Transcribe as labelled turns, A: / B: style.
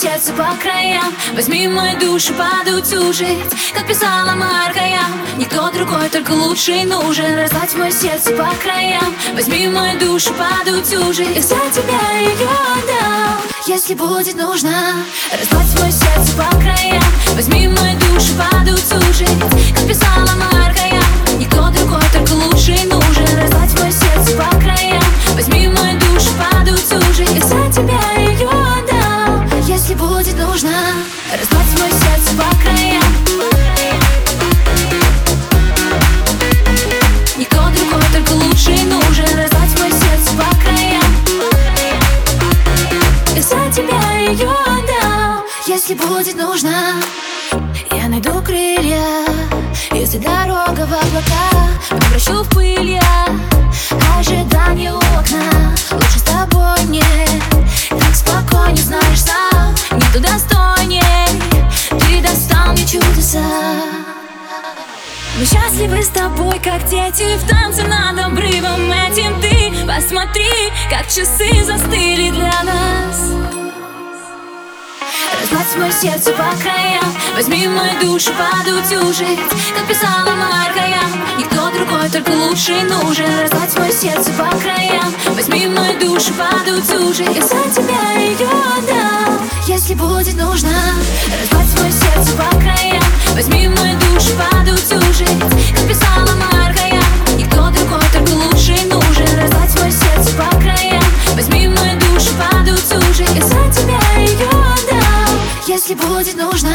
A: сердце по краям. Возьми мою душу подутюжить Как писала Маркая Никто другой, только лучший нужен. Разлать мое сердце по краям. Возьми мою душу подутюжить Я за тебя ее отдал Если будет нужно. Разлать мое сердце по краям. Возьми мою душу подутюжить Как писала Маркая Никто другой, только лучший Разлать мое сердце по краям. Никто другой, только лучший нужен. Разлать мое сердце по краям. Я за тебя ее отдал Если будет нужно. Я найду крылья Если дорога в облака. Превращу в пыль я Ожидание у чудеса мы счастливы с тобой, как дети в танце над обрывом. Этим Ты посмотри, как часы застыли для нас. Разгладь мое сердце по краям Возьми мою душу подутюжить Как писала Маркая Никто другой, только лучший нужен. Разгладь мое сердце по краям Возьми мою душу подутюжить Я за тебя будет нужно